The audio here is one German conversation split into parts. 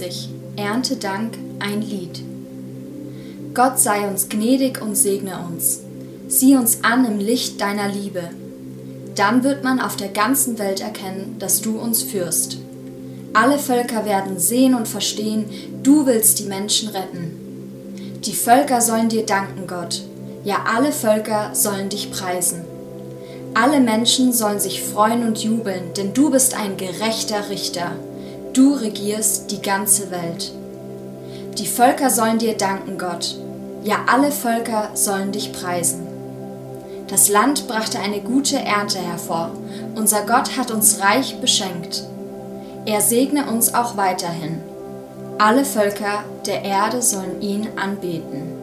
67 Erntedank ein Lied Gott sei uns gnädig und segne uns. Sieh uns an im Licht deiner Liebe. Dann wird man auf der ganzen Welt erkennen, dass du uns führst. Alle Völker werden sehen und verstehen, du willst die Menschen retten. Die Völker sollen dir danken, Gott. Ja, alle Völker sollen dich preisen. Alle Menschen sollen sich freuen und jubeln, denn du bist ein gerechter Richter. Du regierst die ganze Welt. Die Völker sollen dir danken, Gott. Ja, alle Völker sollen dich preisen. Das Land brachte eine gute Ernte hervor. Unser Gott hat uns reich beschenkt. Er segne uns auch weiterhin. Alle Völker der Erde sollen ihn anbeten.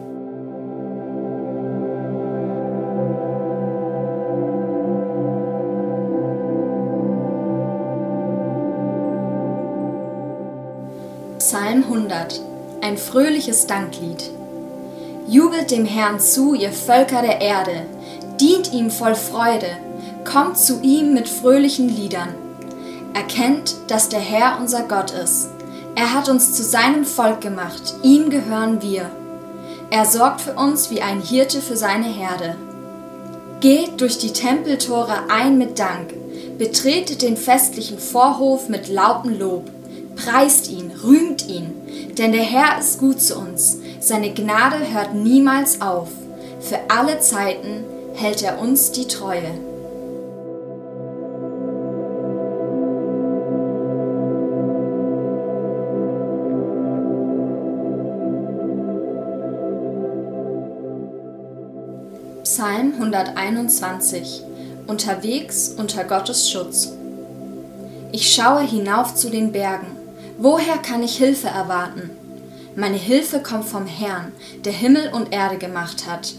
Psalm 100 Ein fröhliches Danklied. Jubelt dem Herrn zu, ihr Völker der Erde, dient ihm voll Freude, kommt zu ihm mit fröhlichen Liedern. Erkennt, dass der Herr unser Gott ist. Er hat uns zu seinem Volk gemacht, ihm gehören wir. Er sorgt für uns wie ein Hirte für seine Herde. Geht durch die Tempeltore ein mit Dank, betretet den festlichen Vorhof mit lautem Lob, preist ihn, rühmt ihn, denn der Herr ist gut zu uns seine Gnade hört niemals auf. Für alle Zeiten hält er uns die Treue. Psalm 121 Unterwegs unter Gottes Schutz Ich schaue hinauf zu den Bergen. Woher kann ich Hilfe erwarten? Meine Hilfe kommt vom Herrn, der Himmel und Erde gemacht hat.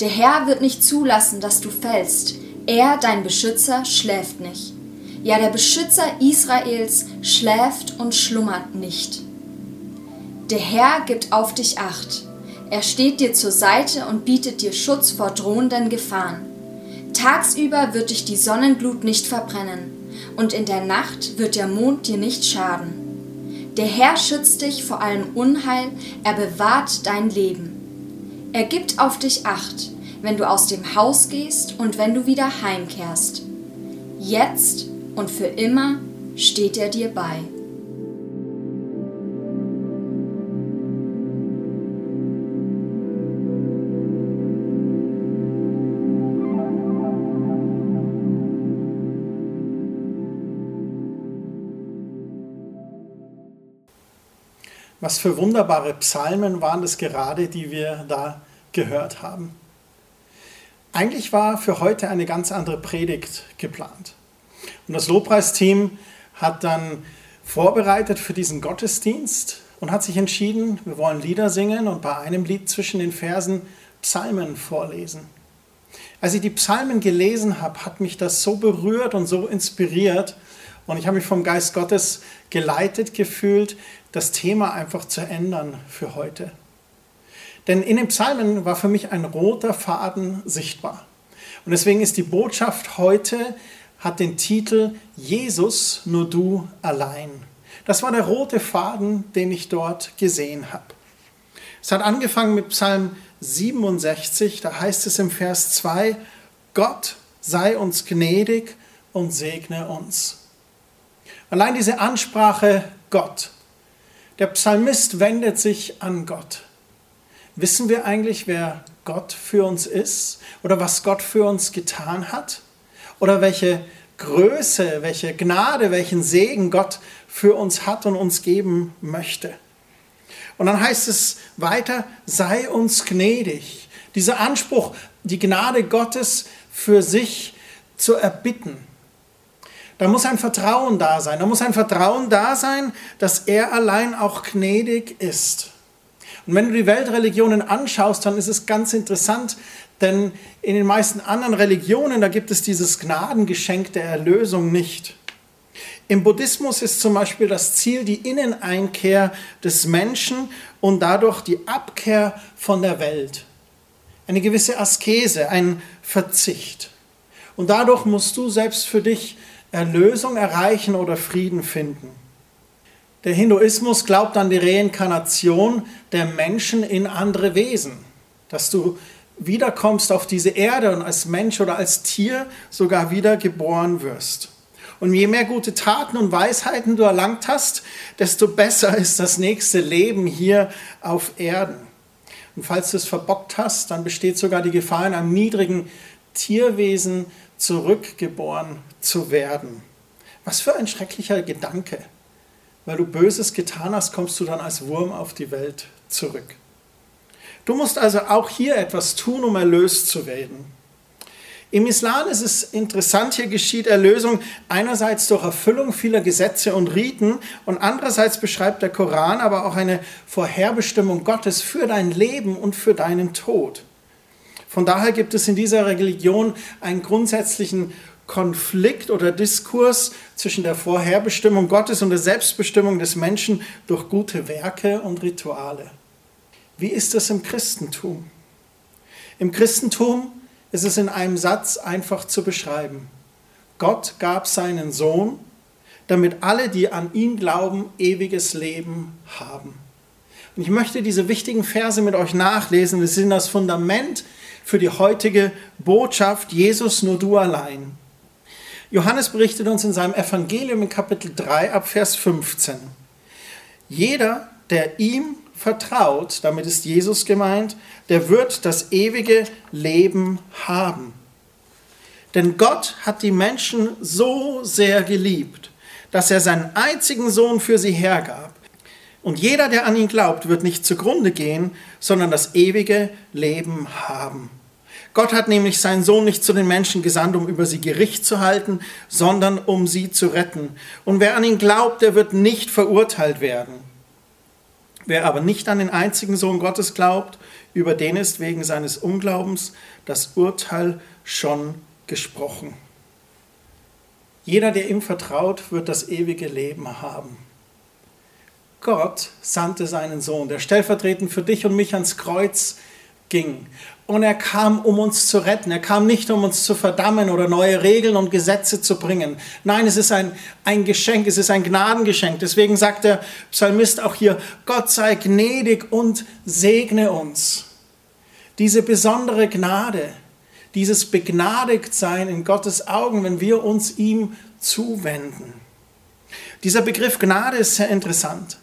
Der Herr wird nicht zulassen, dass du fällst. Er, dein Beschützer, schläft nicht. Ja, der Beschützer Israels schläft und schlummert nicht. Der Herr gibt auf dich acht. Er steht dir zur Seite und bietet dir Schutz vor drohenden Gefahren. Tagsüber wird dich die Sonnenglut nicht verbrennen, und in der Nacht wird der Mond dir nicht schaden. Der Herr schützt dich vor allem Unheil, er bewahrt dein Leben. Er gibt auf dich acht, wenn du aus dem Haus gehst und wenn du wieder heimkehrst. Jetzt und für immer steht er dir bei. Was für wunderbare Psalmen waren das gerade, die wir da gehört haben. Eigentlich war für heute eine ganz andere Predigt geplant. Und das Lobpreisteam hat dann vorbereitet für diesen Gottesdienst und hat sich entschieden, wir wollen Lieder singen und bei einem Lied zwischen den Versen Psalmen vorlesen. Als ich die Psalmen gelesen habe, hat mich das so berührt und so inspiriert und ich habe mich vom Geist Gottes geleitet gefühlt, das Thema einfach zu ändern für heute. Denn in den Psalmen war für mich ein roter Faden sichtbar. Und deswegen ist die Botschaft heute, hat den Titel Jesus, nur du allein. Das war der rote Faden, den ich dort gesehen habe. Es hat angefangen mit Psalm 67, da heißt es im Vers 2, Gott sei uns gnädig und segne uns. Allein diese Ansprache Gott, der Psalmist wendet sich an Gott. Wissen wir eigentlich, wer Gott für uns ist oder was Gott für uns getan hat? Oder welche Größe, welche Gnade, welchen Segen Gott für uns hat und uns geben möchte? Und dann heißt es weiter, sei uns gnädig. Dieser Anspruch, die Gnade Gottes für sich zu erbitten, da muss ein Vertrauen da sein. Da muss ein Vertrauen da sein, dass er allein auch gnädig ist. Und wenn du die Weltreligionen anschaust, dann ist es ganz interessant, denn in den meisten anderen Religionen, da gibt es dieses Gnadengeschenk der Erlösung nicht. Im Buddhismus ist zum Beispiel das Ziel die Inneneinkehr des Menschen und dadurch die Abkehr von der Welt. Eine gewisse Askese, ein Verzicht. Und dadurch musst du selbst für dich Erlösung erreichen oder Frieden finden. Der Hinduismus glaubt an die Reinkarnation der Menschen in andere Wesen, dass du wiederkommst auf diese Erde und als Mensch oder als Tier sogar wieder geboren wirst. Und je mehr gute Taten und Weisheiten du erlangt hast, desto besser ist das nächste Leben hier auf Erden. Und falls du es verbockt hast, dann besteht sogar die Gefahr, in einem niedrigen Tierwesen zurückgeboren zu werden. Was für ein schrecklicher Gedanke. Weil du Böses getan hast, kommst du dann als Wurm auf die Welt zurück. Du musst also auch hier etwas tun, um erlöst zu werden. Im Islam ist es interessant, hier geschieht Erlösung einerseits durch Erfüllung vieler Gesetze und Riten und andererseits beschreibt der Koran aber auch eine Vorherbestimmung Gottes für dein Leben und für deinen Tod. Von daher gibt es in dieser Religion einen grundsätzlichen Konflikt oder Diskurs zwischen der Vorherbestimmung Gottes und der Selbstbestimmung des Menschen durch gute Werke und Rituale. Wie ist das im Christentum? Im Christentum ist es in einem Satz einfach zu beschreiben. Gott gab seinen Sohn, damit alle, die an ihn glauben, ewiges Leben haben. Und ich möchte diese wichtigen Verse mit euch nachlesen. Sie sind das Fundament für die heutige Botschaft, Jesus nur du allein. Johannes berichtet uns in seinem Evangelium in Kapitel 3 ab Vers 15. Jeder, der ihm vertraut, damit ist Jesus gemeint, der wird das ewige Leben haben. Denn Gott hat die Menschen so sehr geliebt, dass er seinen einzigen Sohn für sie hergab. Und jeder, der an ihn glaubt, wird nicht zugrunde gehen, sondern das ewige Leben haben. Gott hat nämlich seinen Sohn nicht zu den Menschen gesandt, um über sie Gericht zu halten, sondern um sie zu retten. Und wer an ihn glaubt, der wird nicht verurteilt werden. Wer aber nicht an den einzigen Sohn Gottes glaubt, über den ist wegen seines Unglaubens das Urteil schon gesprochen. Jeder, der ihm vertraut, wird das ewige Leben haben. Gott sandte seinen Sohn, der stellvertretend für dich und mich ans Kreuz ging. Und er kam, um uns zu retten. Er kam nicht, um uns zu verdammen oder neue Regeln und Gesetze zu bringen. Nein, es ist ein, ein Geschenk, es ist ein Gnadengeschenk. Deswegen sagt der Psalmist auch hier, Gott sei gnädig und segne uns. Diese besondere Gnade, dieses Begnadigtsein in Gottes Augen, wenn wir uns ihm zuwenden. Dieser Begriff Gnade ist sehr interessant.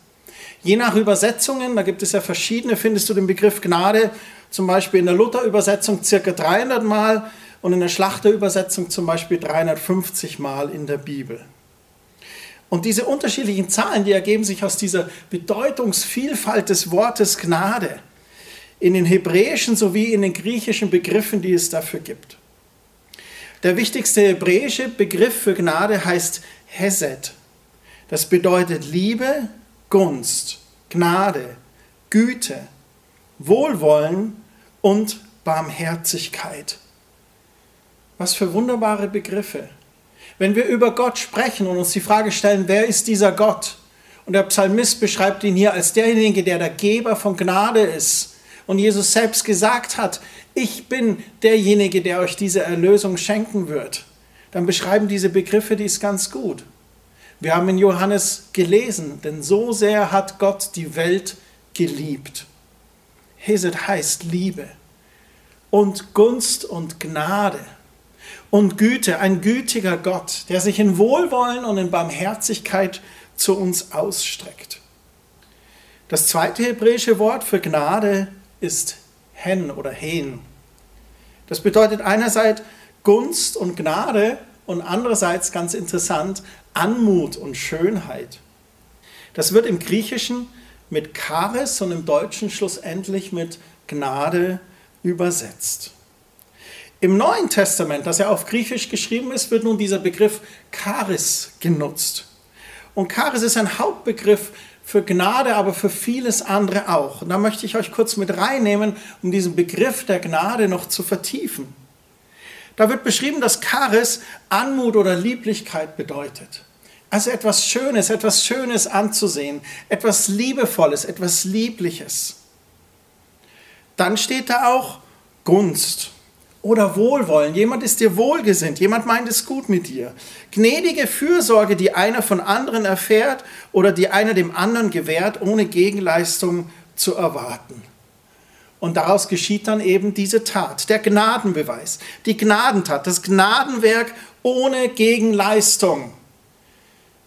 Je nach Übersetzungen, da gibt es ja verschiedene, findest du den Begriff Gnade zum Beispiel in der Luther-Übersetzung circa 300 Mal und in der Schlachter-Übersetzung zum Beispiel 350 Mal in der Bibel. Und diese unterschiedlichen Zahlen, die ergeben sich aus dieser Bedeutungsvielfalt des Wortes Gnade in den hebräischen sowie in den griechischen Begriffen, die es dafür gibt. Der wichtigste hebräische Begriff für Gnade heißt Hesed. Das bedeutet Liebe, Gunst, Gnade, Güte, Wohlwollen und Barmherzigkeit. Was für wunderbare Begriffe. Wenn wir über Gott sprechen und uns die Frage stellen, wer ist dieser Gott? Und der Psalmist beschreibt ihn hier als derjenige, der der Geber von Gnade ist. Und Jesus selbst gesagt hat, ich bin derjenige, der euch diese Erlösung schenken wird. Dann beschreiben diese Begriffe dies ganz gut. Wir haben in Johannes gelesen, denn so sehr hat Gott die Welt geliebt. Hesed heißt Liebe und Gunst und Gnade und Güte, ein gütiger Gott, der sich in Wohlwollen und in Barmherzigkeit zu uns ausstreckt. Das zweite hebräische Wort für Gnade ist Hen oder Hen. Das bedeutet einerseits Gunst und Gnade und andererseits ganz interessant Anmut und Schönheit. Das wird im Griechischen mit Charis und im Deutschen schlussendlich mit Gnade übersetzt. Im Neuen Testament, das ja auf Griechisch geschrieben ist, wird nun dieser Begriff Charis genutzt. Und Charis ist ein Hauptbegriff für Gnade, aber für vieles andere auch. Und da möchte ich euch kurz mit reinnehmen, um diesen Begriff der Gnade noch zu vertiefen. Da wird beschrieben, dass Charis Anmut oder Lieblichkeit bedeutet. Also etwas Schönes, etwas Schönes anzusehen, etwas Liebevolles, etwas Liebliches. Dann steht da auch Gunst oder Wohlwollen. Jemand ist dir wohlgesinnt, jemand meint es gut mit dir. Gnädige Fürsorge, die einer von anderen erfährt oder die einer dem anderen gewährt, ohne Gegenleistung zu erwarten. Und daraus geschieht dann eben diese Tat, der Gnadenbeweis, die Gnadentat, das Gnadenwerk ohne Gegenleistung.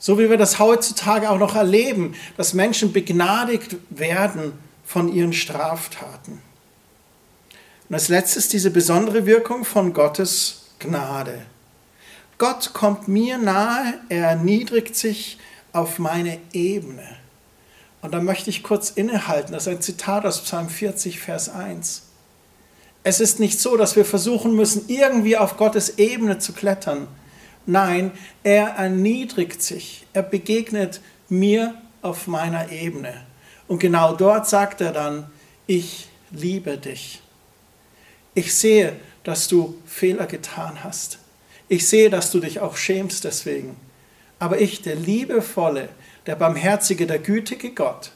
So wie wir das heutzutage auch noch erleben, dass Menschen begnadigt werden von ihren Straftaten. Und als letztes diese besondere Wirkung von Gottes Gnade. Gott kommt mir nahe, er erniedrigt sich auf meine Ebene. Und da möchte ich kurz innehalten. Das ist ein Zitat aus Psalm 40, Vers 1. Es ist nicht so, dass wir versuchen müssen, irgendwie auf Gottes Ebene zu klettern. Nein, er erniedrigt sich. Er begegnet mir auf meiner Ebene. Und genau dort sagt er dann, ich liebe dich. Ich sehe, dass du Fehler getan hast. Ich sehe, dass du dich auch schämst deswegen. Aber ich, der liebevolle, der barmherzige, der gütige Gott.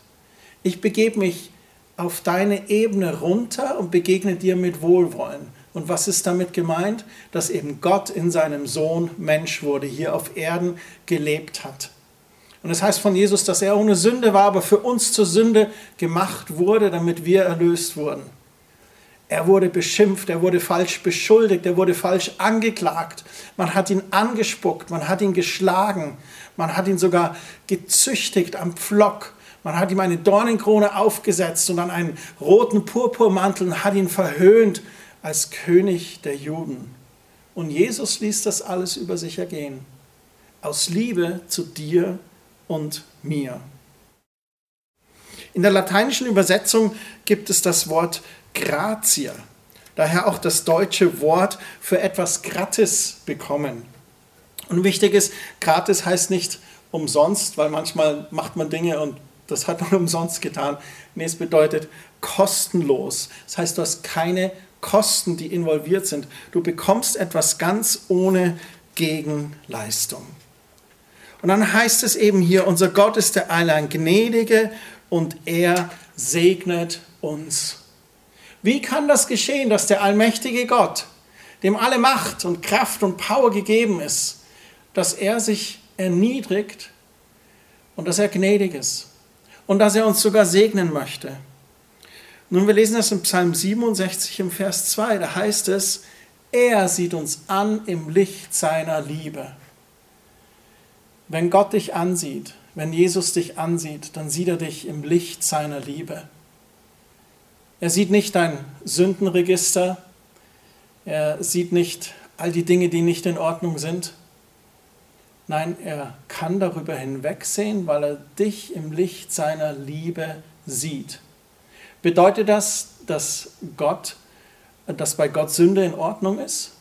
Ich begebe mich auf deine Ebene runter und begegne dir mit Wohlwollen. Und was ist damit gemeint? Dass eben Gott in seinem Sohn Mensch wurde, hier auf Erden gelebt hat. Und es das heißt von Jesus, dass er ohne Sünde war, aber für uns zur Sünde gemacht wurde, damit wir erlöst wurden. Er wurde beschimpft, er wurde falsch beschuldigt, er wurde falsch angeklagt. Man hat ihn angespuckt, man hat ihn geschlagen, man hat ihn sogar gezüchtigt am Pflock. Man hat ihm eine Dornenkrone aufgesetzt und dann einen roten Purpurmantel und hat ihn verhöhnt als König der Juden. Und Jesus ließ das alles über sich ergehen. Aus Liebe zu dir und mir. In der lateinischen Übersetzung gibt es das Wort gratia. Daher auch das deutsche Wort für etwas gratis bekommen. Und wichtig ist, gratis heißt nicht umsonst, weil manchmal macht man Dinge und das hat man umsonst getan. Nee, es bedeutet kostenlos. Das heißt, du hast keine Kosten, die involviert sind. Du bekommst etwas ganz ohne Gegenleistung. Und dann heißt es eben hier, unser Gott ist der allein Gnädige und er segnet uns wie kann das geschehen, dass der allmächtige Gott, dem alle Macht und Kraft und Power gegeben ist, dass er sich erniedrigt und dass er gnädig ist und dass er uns sogar segnen möchte? Nun, wir lesen das in Psalm 67 im Vers 2, da heißt es, er sieht uns an im Licht seiner Liebe. Wenn Gott dich ansieht, wenn Jesus dich ansieht, dann sieht er dich im Licht seiner Liebe. Er sieht nicht dein Sündenregister. Er sieht nicht all die Dinge, die nicht in Ordnung sind. Nein, er kann darüber hinwegsehen, weil er dich im Licht seiner Liebe sieht. Bedeutet das, dass Gott, dass bei Gott Sünde in Ordnung ist?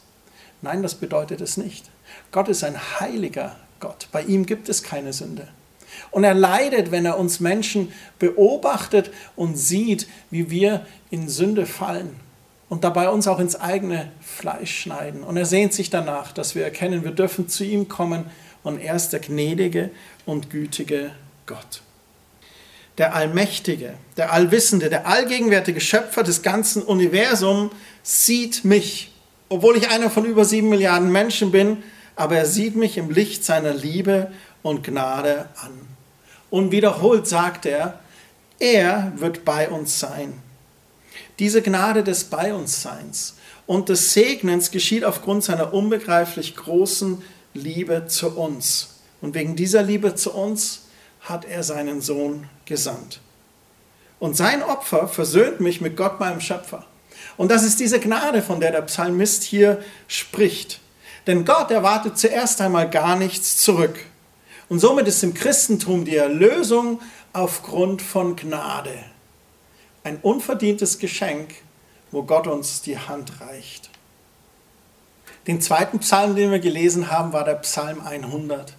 Nein, das bedeutet es nicht. Gott ist ein heiliger Gott. Bei ihm gibt es keine Sünde. Und er leidet, wenn er uns Menschen beobachtet und sieht, wie wir in Sünde fallen und dabei uns auch ins eigene Fleisch schneiden. Und er sehnt sich danach, dass wir erkennen, wir dürfen zu ihm kommen und er ist der gnädige und gütige Gott. Der Allmächtige, der Allwissende, der allgegenwärtige Schöpfer des ganzen Universums sieht mich, obwohl ich einer von über sieben Milliarden Menschen bin, aber er sieht mich im Licht seiner Liebe und Gnade an. Und wiederholt sagt er, er wird bei uns sein. Diese Gnade des Bei uns Seins und des Segnens geschieht aufgrund seiner unbegreiflich großen Liebe zu uns. Und wegen dieser Liebe zu uns hat er seinen Sohn gesandt. Und sein Opfer versöhnt mich mit Gott, meinem Schöpfer. Und das ist diese Gnade, von der der Psalmist hier spricht. Denn Gott erwartet zuerst einmal gar nichts zurück. Und somit ist im Christentum die Erlösung aufgrund von Gnade. Ein unverdientes Geschenk, wo Gott uns die Hand reicht. Den zweiten Psalm, den wir gelesen haben, war der Psalm 100.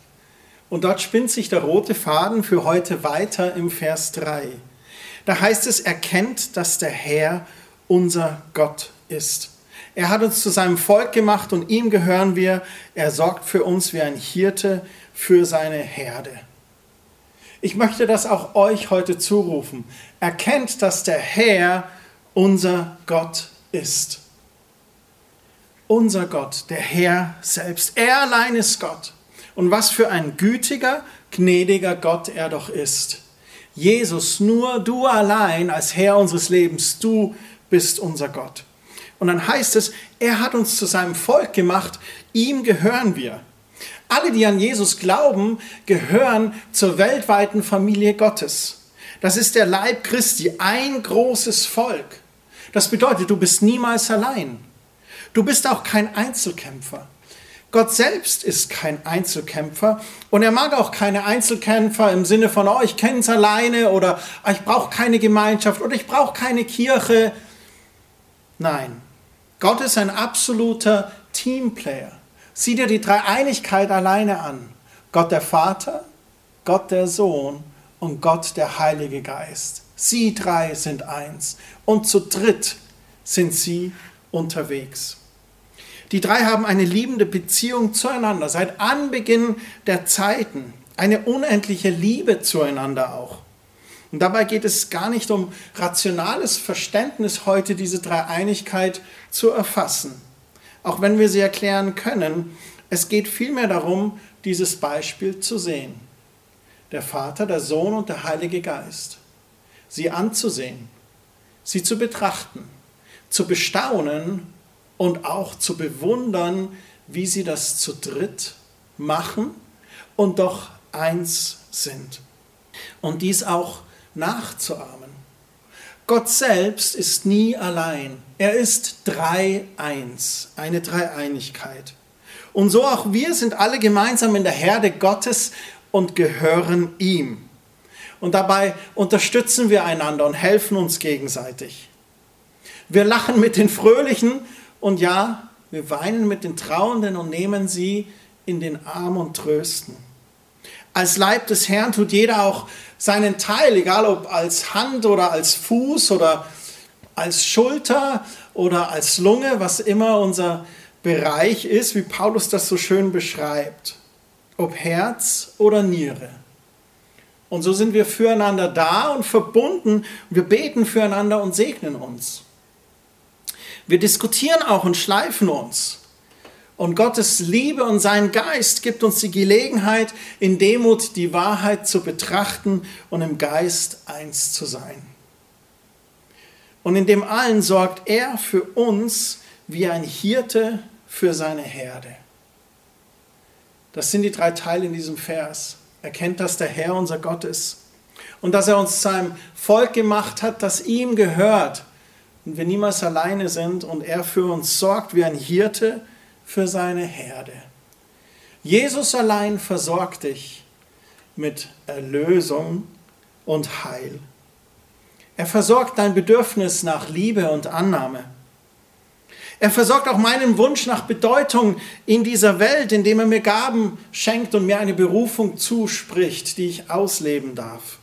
Und dort spinnt sich der rote Faden für heute weiter im Vers 3. Da heißt es, erkennt, dass der Herr unser Gott ist. Er hat uns zu seinem Volk gemacht und ihm gehören wir. Er sorgt für uns wie ein Hirte für seine Herde. Ich möchte das auch euch heute zurufen. Erkennt, dass der Herr unser Gott ist. unser Gott, der Herr selbst. Er allein ist Gott. Und was für ein gütiger, gnädiger Gott er doch ist. Jesus, nur du allein als Herr unseres Lebens, du bist unser Gott. Und dann heißt es, er hat uns zu seinem Volk gemacht, ihm gehören wir. Alle, die an Jesus glauben, gehören zur weltweiten Familie Gottes. Das ist der Leib Christi, ein großes Volk. Das bedeutet, du bist niemals allein. Du bist auch kein Einzelkämpfer. Gott selbst ist kein Einzelkämpfer und er mag auch keine Einzelkämpfer im Sinne von, oh, ich kenne es alleine oder oh, ich brauche keine Gemeinschaft oder ich brauche keine Kirche. Nein, Gott ist ein absoluter Teamplayer. Sieh dir die Dreieinigkeit alleine an. Gott der Vater, Gott der Sohn und Gott der Heilige Geist. Sie drei sind eins und zu dritt sind sie unterwegs. Die drei haben eine liebende Beziehung zueinander seit Anbeginn der Zeiten, eine unendliche Liebe zueinander auch. Und dabei geht es gar nicht um rationales Verständnis heute, diese Dreieinigkeit zu erfassen auch wenn wir sie erklären können. Es geht vielmehr darum, dieses Beispiel zu sehen. Der Vater, der Sohn und der Heilige Geist. Sie anzusehen, sie zu betrachten, zu bestaunen und auch zu bewundern, wie sie das zu dritt machen und doch eins sind. Und dies auch nachzuahmen. Gott selbst ist nie allein. Er ist drei-eins, eine Dreieinigkeit. Und so auch wir sind alle gemeinsam in der Herde Gottes und gehören ihm. Und dabei unterstützen wir einander und helfen uns gegenseitig. Wir lachen mit den Fröhlichen und ja, wir weinen mit den Trauenden und nehmen sie in den Arm und trösten. Als Leib des Herrn tut jeder auch seinen Teil, egal ob als Hand oder als Fuß oder als Schulter oder als Lunge, was immer unser Bereich ist, wie Paulus das so schön beschreibt. Ob Herz oder Niere. Und so sind wir füreinander da und verbunden. Wir beten füreinander und segnen uns. Wir diskutieren auch und schleifen uns. Und Gottes Liebe und sein Geist gibt uns die Gelegenheit, in Demut die Wahrheit zu betrachten und im Geist eins zu sein. Und in dem allen sorgt er für uns wie ein Hirte für seine Herde. Das sind die drei Teile in diesem Vers. Erkennt, dass der Herr unser Gott ist und dass er uns zu einem Volk gemacht hat, das ihm gehört und wir niemals alleine sind und er für uns sorgt wie ein Hirte für seine Herde. Jesus allein versorgt dich mit Erlösung und Heil. Er versorgt dein Bedürfnis nach Liebe und Annahme. Er versorgt auch meinen Wunsch nach Bedeutung in dieser Welt, indem er mir Gaben schenkt und mir eine Berufung zuspricht, die ich ausleben darf.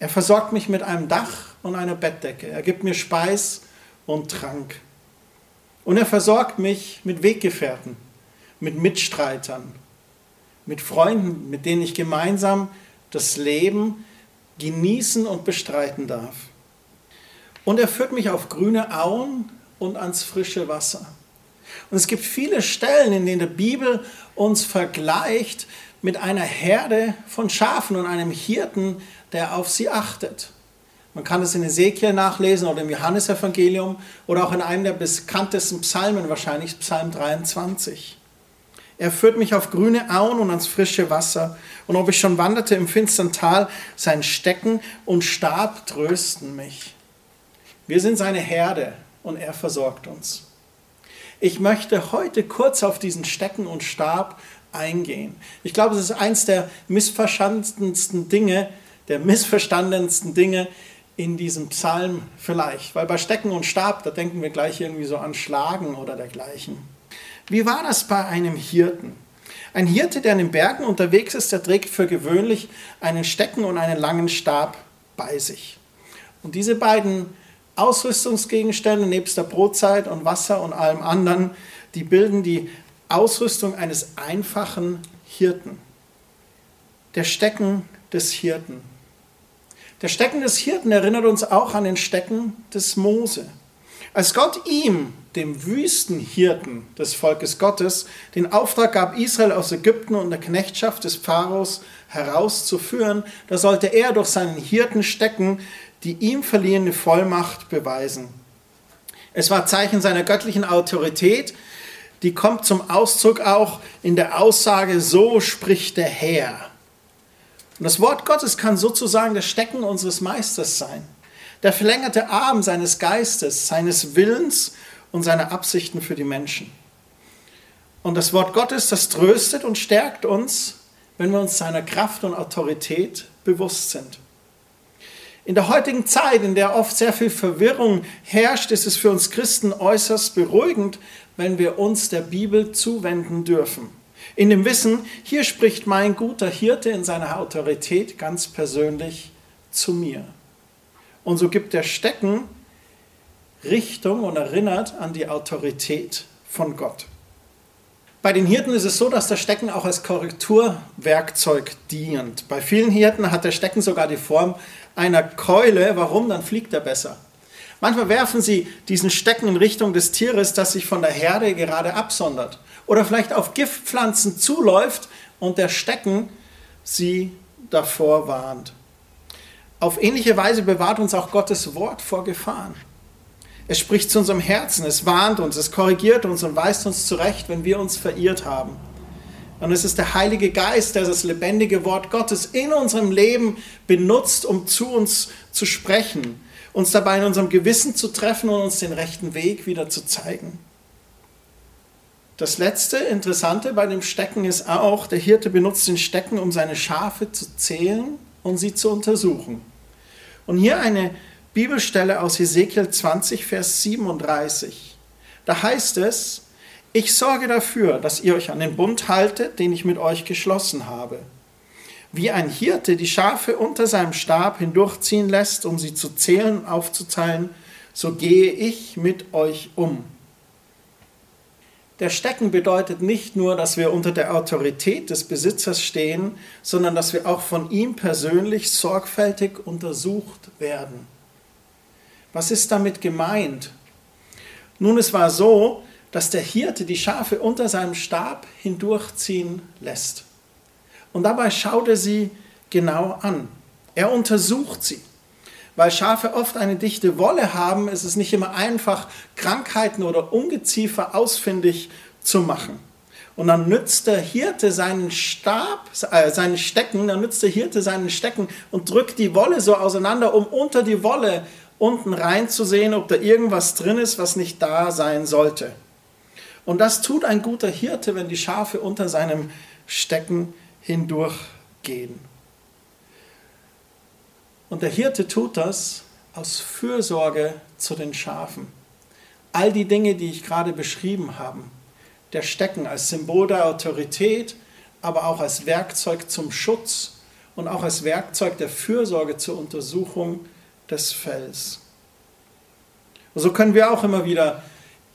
Er versorgt mich mit einem Dach und einer Bettdecke. Er gibt mir Speis und Trank. Und er versorgt mich mit Weggefährten, mit Mitstreitern, mit Freunden, mit denen ich gemeinsam das Leben genießen und bestreiten darf. Und er führt mich auf grüne Auen und ans frische Wasser. Und es gibt viele Stellen, in denen die Bibel uns vergleicht mit einer Herde von Schafen und einem Hirten, der auf sie achtet. Man kann es in Ezekiel nachlesen oder im Johannesevangelium oder auch in einem der bekanntesten Psalmen, wahrscheinlich Psalm 23. Er führt mich auf grüne Auen und ans frische Wasser. Und ob ich schon wanderte im finstern Tal, sein Stecken und Stab trösten mich. Wir sind seine Herde und er versorgt uns. Ich möchte heute kurz auf diesen Stecken und Stab eingehen. Ich glaube, es ist eins der missverstandensten Dinge, der missverstandensten Dinge in diesem Psalm vielleicht. Weil bei Stecken und Stab, da denken wir gleich irgendwie so an Schlagen oder dergleichen. Wie war das bei einem Hirten? Ein Hirte, der in den Bergen unterwegs ist, der trägt für gewöhnlich einen Stecken und einen langen Stab bei sich. Und diese beiden Ausrüstungsgegenstände, nebst der Brotzeit und Wasser und allem anderen, die bilden die Ausrüstung eines einfachen Hirten. Der Stecken des Hirten. Der Stecken des Hirten erinnert uns auch an den Stecken des Mose. Als Gott ihm, dem Wüstenhirten des Volkes Gottes, den Auftrag gab, Israel aus Ägypten und der Knechtschaft des Pharaos herauszuführen, da sollte er durch seinen Hirtenstecken die ihm verliehene Vollmacht beweisen. Es war Zeichen seiner göttlichen Autorität, die kommt zum Ausdruck auch in der Aussage, so spricht der Herr. Und das Wort Gottes kann sozusagen das Stecken unseres Meisters sein, der verlängerte Arm seines Geistes, seines Willens und seiner Absichten für die Menschen. Und das Wort Gottes, das tröstet und stärkt uns, wenn wir uns seiner Kraft und Autorität bewusst sind. In der heutigen Zeit, in der oft sehr viel Verwirrung herrscht, ist es für uns Christen äußerst beruhigend, wenn wir uns der Bibel zuwenden dürfen. In dem Wissen, hier spricht mein guter Hirte in seiner Autorität ganz persönlich zu mir. Und so gibt der Stecken Richtung und erinnert an die Autorität von Gott. Bei den Hirten ist es so, dass das Stecken auch als Korrekturwerkzeug dient. Bei vielen Hirten hat der Stecken sogar die Form einer Keule. Warum? Dann fliegt er besser. Manchmal werfen sie diesen Stecken in Richtung des Tieres, das sich von der Herde gerade absondert. Oder vielleicht auf Giftpflanzen zuläuft und der Stecken sie davor warnt. Auf ähnliche Weise bewahrt uns auch Gottes Wort vor Gefahren. Es spricht zu unserem Herzen, es warnt uns, es korrigiert uns und weist uns zurecht, wenn wir uns verirrt haben. Und es ist der Heilige Geist, der das lebendige Wort Gottes in unserem Leben benutzt, um zu uns zu sprechen, uns dabei in unserem Gewissen zu treffen und uns den rechten Weg wieder zu zeigen. Das letzte Interessante bei dem Stecken ist auch, der Hirte benutzt den Stecken, um seine Schafe zu zählen und sie zu untersuchen. Und hier eine Bibelstelle aus Ezekiel 20, Vers 37. Da heißt es, ich sorge dafür, dass ihr euch an den Bund haltet, den ich mit euch geschlossen habe. Wie ein Hirte die Schafe unter seinem Stab hindurchziehen lässt, um sie zu zählen und aufzuteilen, so gehe ich mit euch um. Der Stecken bedeutet nicht nur, dass wir unter der Autorität des Besitzers stehen, sondern dass wir auch von ihm persönlich sorgfältig untersucht werden. Was ist damit gemeint? Nun, es war so, dass der Hirte die Schafe unter seinem Stab hindurchziehen lässt. Und dabei schaut er sie genau an. Er untersucht sie. Weil Schafe oft eine dichte Wolle haben, ist es nicht immer einfach, Krankheiten oder Ungeziefer ausfindig zu machen. Und dann nützt der Hirte seinen Stab, äh, seinen Stecken, dann nützt der Hirte seinen Stecken und drückt die Wolle so auseinander, um unter die Wolle unten reinzusehen, ob da irgendwas drin ist, was nicht da sein sollte. Und das tut ein guter Hirte, wenn die Schafe unter seinem Stecken hindurchgehen. Und der Hirte tut das aus Fürsorge zu den Schafen. All die Dinge, die ich gerade beschrieben habe, der Stecken als Symbol der Autorität, aber auch als Werkzeug zum Schutz und auch als Werkzeug der Fürsorge zur Untersuchung des Fells. Und so können wir auch immer wieder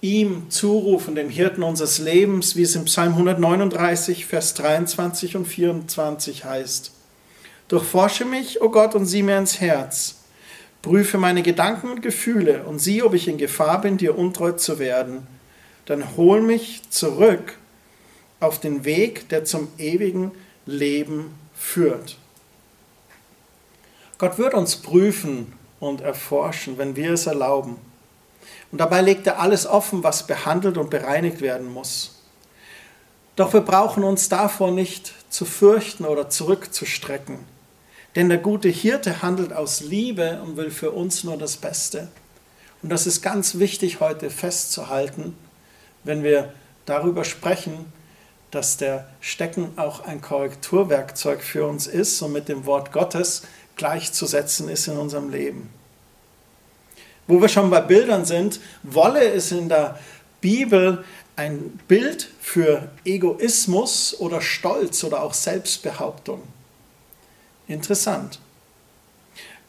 ihm zurufen, dem Hirten unseres Lebens, wie es im Psalm 139, Vers 23 und 24 heißt. Durchforsche mich, o oh Gott, und sieh mir ins Herz. Prüfe meine Gedanken und Gefühle und sieh, ob ich in Gefahr bin, dir untreu zu werden. Dann hol mich zurück auf den Weg, der zum ewigen Leben führt. Gott wird uns prüfen und erforschen, wenn wir es erlauben. Und dabei legt er alles offen, was behandelt und bereinigt werden muss. Doch wir brauchen uns davor nicht zu fürchten oder zurückzustrecken. Denn der gute Hirte handelt aus Liebe und will für uns nur das Beste. Und das ist ganz wichtig heute festzuhalten, wenn wir darüber sprechen, dass der Stecken auch ein Korrekturwerkzeug für uns ist und mit dem Wort Gottes gleichzusetzen ist in unserem Leben. Wo wir schon bei Bildern sind, Wolle ist in der Bibel ein Bild für Egoismus oder Stolz oder auch Selbstbehauptung. Interessant.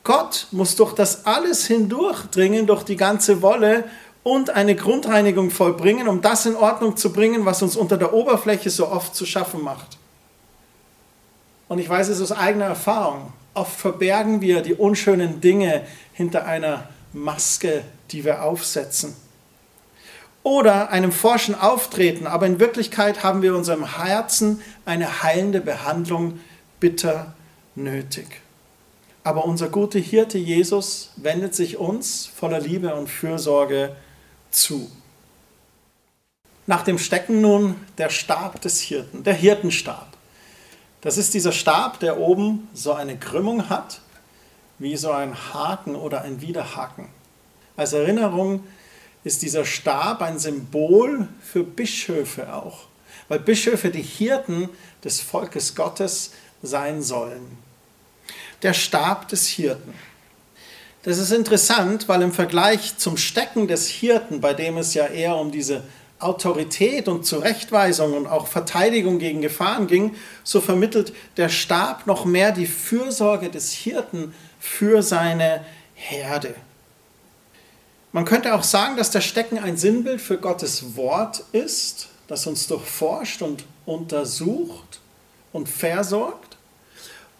Gott muss durch das alles hindurchdringen, durch die ganze Wolle und eine Grundreinigung vollbringen, um das in Ordnung zu bringen, was uns unter der Oberfläche so oft zu schaffen macht. Und ich weiß es aus eigener Erfahrung. Oft verbergen wir die unschönen Dinge hinter einer Maske, die wir aufsetzen. Oder einem forschen Auftreten, aber in Wirklichkeit haben wir unserem Herzen eine heilende Behandlung bitter nötig. Aber unser guter Hirte Jesus wendet sich uns voller Liebe und Fürsorge zu. Nach dem Stecken nun der Stab des Hirten, der Hirtenstab. Das ist dieser Stab, der oben so eine Krümmung hat, wie so ein Haken oder ein Widerhaken. Als Erinnerung ist dieser Stab ein Symbol für Bischöfe auch, weil Bischöfe die Hirten des Volkes Gottes sein sollen. Der Stab des Hirten. Das ist interessant, weil im Vergleich zum Stecken des Hirten, bei dem es ja eher um diese Autorität und Zurechtweisung und auch Verteidigung gegen Gefahren ging, so vermittelt der Stab noch mehr die Fürsorge des Hirten für seine Herde. Man könnte auch sagen, dass der Stecken ein Sinnbild für Gottes Wort ist, das uns durchforscht und untersucht und versorgt.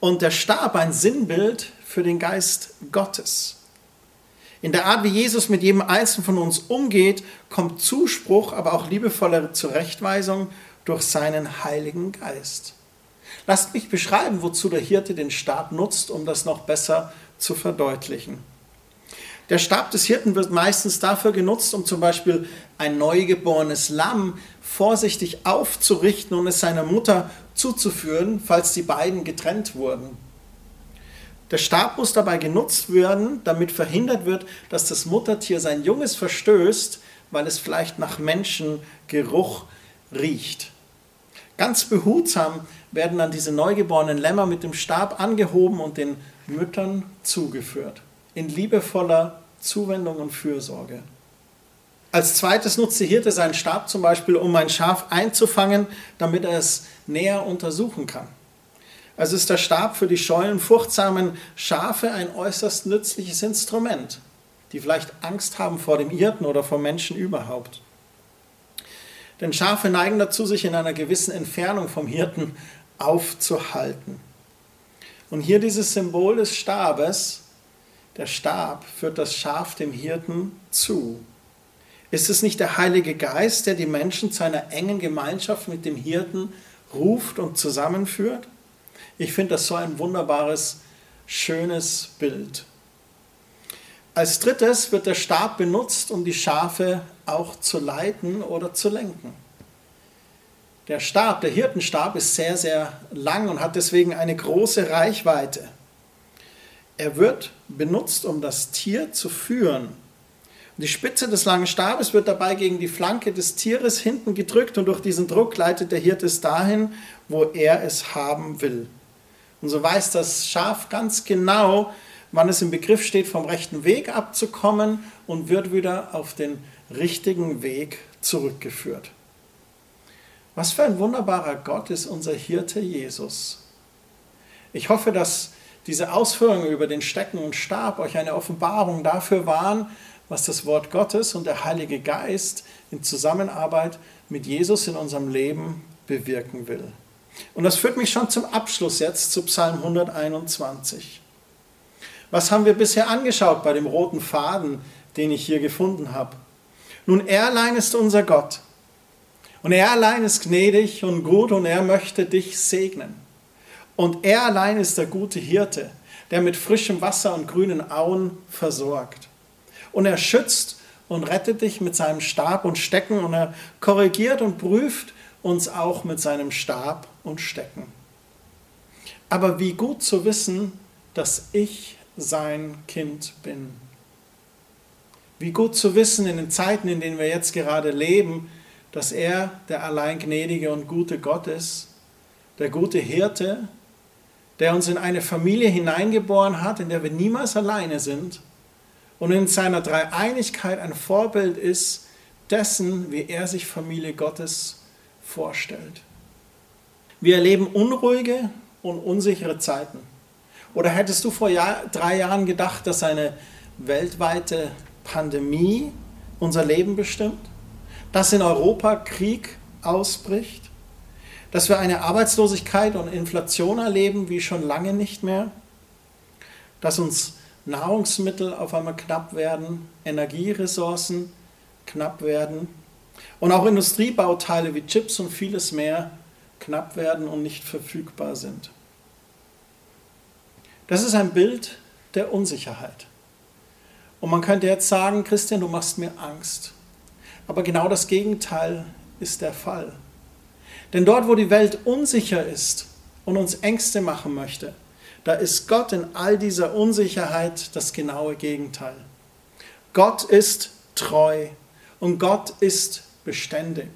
Und der Stab ein Sinnbild für den Geist Gottes. In der Art, wie Jesus mit jedem Einzelnen von uns umgeht, kommt Zuspruch, aber auch liebevolle Zurechtweisung durch seinen Heiligen Geist. Lasst mich beschreiben, wozu der Hirte den Stab nutzt, um das noch besser zu verdeutlichen. Der Stab des Hirten wird meistens dafür genutzt, um zum Beispiel ein neugeborenes Lamm vorsichtig aufzurichten und es seiner Mutter zuzuführen, falls die beiden getrennt wurden. Der Stab muss dabei genutzt werden, damit verhindert wird, dass das Muttertier sein Junges verstößt, weil es vielleicht nach Menschengeruch riecht. Ganz behutsam werden dann diese neugeborenen Lämmer mit dem Stab angehoben und den Müttern zugeführt, in liebevoller Zuwendung und Fürsorge. Als zweites nutzt der Hirte seinen Stab zum Beispiel, um ein Schaf einzufangen, damit er es näher untersuchen kann. Also ist der Stab für die scheuen, furchtsamen Schafe ein äußerst nützliches Instrument, die vielleicht Angst haben vor dem Hirten oder vor Menschen überhaupt. Denn Schafe neigen dazu, sich in einer gewissen Entfernung vom Hirten aufzuhalten. Und hier dieses Symbol des Stabes, der Stab führt das Schaf dem Hirten zu. Ist es nicht der Heilige Geist, der die Menschen zu einer engen Gemeinschaft mit dem Hirten ruft und zusammenführt? Ich finde das so ein wunderbares, schönes Bild. Als drittes wird der Stab benutzt, um die Schafe auch zu leiten oder zu lenken. Der Stab, der Hirtenstab, ist sehr, sehr lang und hat deswegen eine große Reichweite. Er wird benutzt, um das Tier zu führen. Die Spitze des langen Stabes wird dabei gegen die Flanke des Tieres hinten gedrückt und durch diesen Druck leitet der Hirte es dahin, wo er es haben will. Und so weiß das Schaf ganz genau, wann es im Begriff steht, vom rechten Weg abzukommen und wird wieder auf den richtigen Weg zurückgeführt. Was für ein wunderbarer Gott ist unser Hirte Jesus. Ich hoffe, dass diese Ausführungen über den Stecken und Stab euch eine Offenbarung dafür waren, was das Wort Gottes und der Heilige Geist in Zusammenarbeit mit Jesus in unserem Leben bewirken will. Und das führt mich schon zum Abschluss jetzt zu Psalm 121. Was haben wir bisher angeschaut bei dem roten Faden, den ich hier gefunden habe? Nun, er allein ist unser Gott. Und er allein ist gnädig und gut und er möchte dich segnen. Und er allein ist der gute Hirte, der mit frischem Wasser und grünen Auen versorgt. Und er schützt und rettet dich mit seinem Stab und Stecken und er korrigiert und prüft uns auch mit seinem Stab und Stecken. Aber wie gut zu wissen, dass ich sein Kind bin. Wie gut zu wissen in den Zeiten, in denen wir jetzt gerade leben, dass er der allein gnädige und gute Gott ist, der gute Hirte, der uns in eine Familie hineingeboren hat, in der wir niemals alleine sind und in seiner Dreieinigkeit ein Vorbild ist dessen, wie er sich Familie Gottes vorstellt. Wir erleben unruhige und unsichere Zeiten. Oder hättest du vor Jahr, drei Jahren gedacht, dass eine weltweite Pandemie unser Leben bestimmt? Dass in Europa Krieg ausbricht? Dass wir eine Arbeitslosigkeit und Inflation erleben wie schon lange nicht mehr? Dass uns Nahrungsmittel auf einmal knapp werden, Energieressourcen knapp werden und auch Industriebauteile wie Chips und vieles mehr knapp werden und nicht verfügbar sind. Das ist ein Bild der Unsicherheit. Und man könnte jetzt sagen, Christian, du machst mir Angst. Aber genau das Gegenteil ist der Fall. Denn dort, wo die Welt unsicher ist und uns Ängste machen möchte, da ist Gott in all dieser Unsicherheit das genaue Gegenteil. Gott ist treu und Gott ist beständig.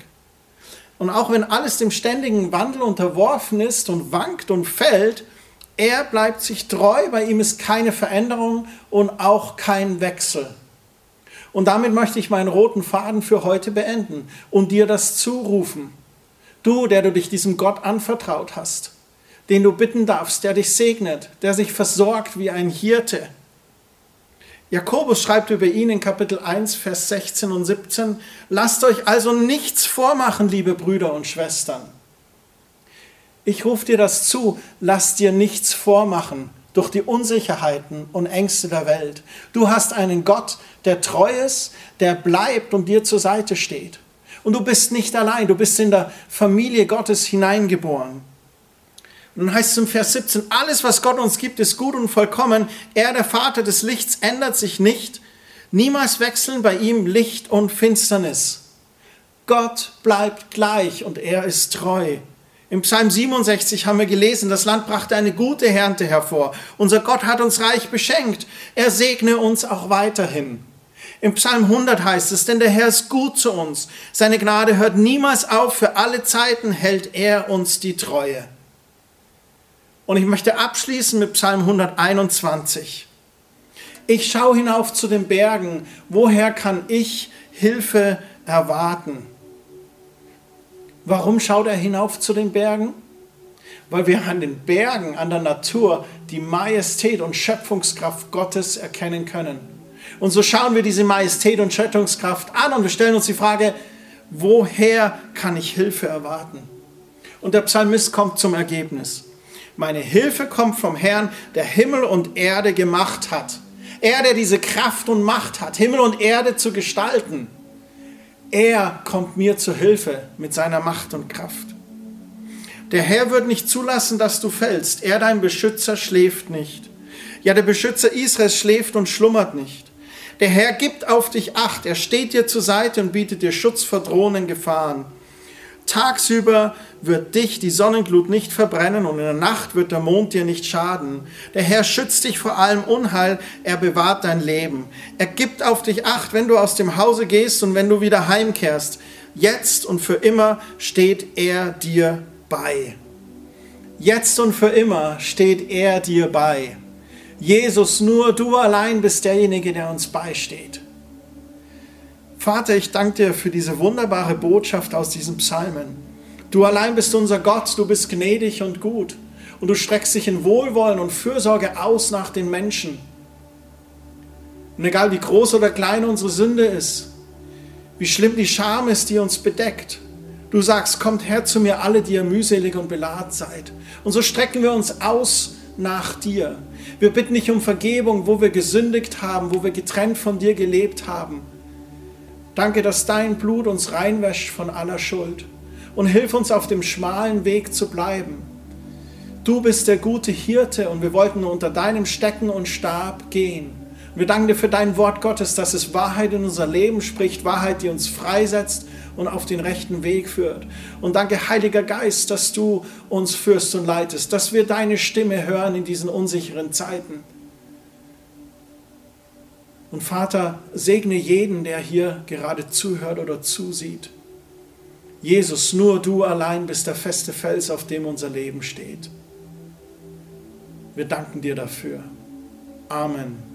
Und auch wenn alles dem ständigen Wandel unterworfen ist und wankt und fällt, er bleibt sich treu, bei ihm ist keine Veränderung und auch kein Wechsel. Und damit möchte ich meinen roten Faden für heute beenden und dir das zurufen. Du, der du dich diesem Gott anvertraut hast, den du bitten darfst, der dich segnet, der sich versorgt wie ein Hirte. Jakobus schreibt über ihn in Kapitel 1, Vers 16 und 17, Lasst euch also nichts vormachen, liebe Brüder und Schwestern. Ich rufe dir das zu, lass dir nichts vormachen durch die Unsicherheiten und Ängste der Welt. Du hast einen Gott, der treu ist, der bleibt und dir zur Seite steht. Und du bist nicht allein, du bist in der Familie Gottes hineingeboren. Und dann heißt es im Vers 17, alles, was Gott uns gibt, ist gut und vollkommen. Er, der Vater des Lichts, ändert sich nicht. Niemals wechseln bei ihm Licht und Finsternis. Gott bleibt gleich und er ist treu. Im Psalm 67 haben wir gelesen, das Land brachte eine gute Ernte hervor. Unser Gott hat uns reich beschenkt. Er segne uns auch weiterhin. Im Psalm 100 heißt es, denn der Herr ist gut zu uns. Seine Gnade hört niemals auf. Für alle Zeiten hält er uns die Treue. Und ich möchte abschließen mit Psalm 121. Ich schaue hinauf zu den Bergen. Woher kann ich Hilfe erwarten? Warum schaut er hinauf zu den Bergen? Weil wir an den Bergen, an der Natur die Majestät und Schöpfungskraft Gottes erkennen können. Und so schauen wir diese Majestät und Schöpfungskraft an und wir stellen uns die Frage, woher kann ich Hilfe erwarten? Und der Psalmist kommt zum Ergebnis. Meine Hilfe kommt vom Herrn, der Himmel und Erde gemacht hat. Er, der diese Kraft und Macht hat, Himmel und Erde zu gestalten. Er kommt mir zu Hilfe mit seiner Macht und Kraft. Der Herr wird nicht zulassen, dass du fällst. Er, dein Beschützer, schläft nicht. Ja, der Beschützer Israels schläft und schlummert nicht. Der Herr gibt auf dich Acht. Er steht dir zur Seite und bietet dir Schutz vor drohenden Gefahren. Tagsüber wird dich die Sonnenglut nicht verbrennen und in der Nacht wird der Mond dir nicht schaden. Der Herr schützt dich vor allem Unheil, er bewahrt dein Leben. Er gibt auf dich Acht, wenn du aus dem Hause gehst und wenn du wieder heimkehrst. Jetzt und für immer steht er dir bei. Jetzt und für immer steht er dir bei. Jesus, nur du allein bist derjenige, der uns beisteht. Vater, ich danke dir für diese wunderbare Botschaft aus diesen Psalmen. Du allein bist unser Gott, du bist gnädig und gut und du streckst dich in Wohlwollen und Fürsorge aus nach den Menschen. Und egal wie groß oder klein unsere Sünde ist, wie schlimm die Scham ist, die uns bedeckt, du sagst, kommt her zu mir alle, die ihr mühselig und beladen seid. Und so strecken wir uns aus nach dir. Wir bitten dich um Vergebung, wo wir gesündigt haben, wo wir getrennt von dir gelebt haben. Danke, dass dein Blut uns reinwäscht von aller Schuld und hilf uns auf dem schmalen Weg zu bleiben. Du bist der gute Hirte und wir wollten nur unter deinem Stecken und Stab gehen. Wir danken dir für dein Wort Gottes, dass es Wahrheit in unser Leben spricht, Wahrheit, die uns freisetzt und auf den rechten Weg führt. Und danke, Heiliger Geist, dass du uns führst und leitest, dass wir deine Stimme hören in diesen unsicheren Zeiten. Und Vater, segne jeden, der hier gerade zuhört oder zusieht. Jesus, nur du allein bist der feste Fels, auf dem unser Leben steht. Wir danken dir dafür. Amen.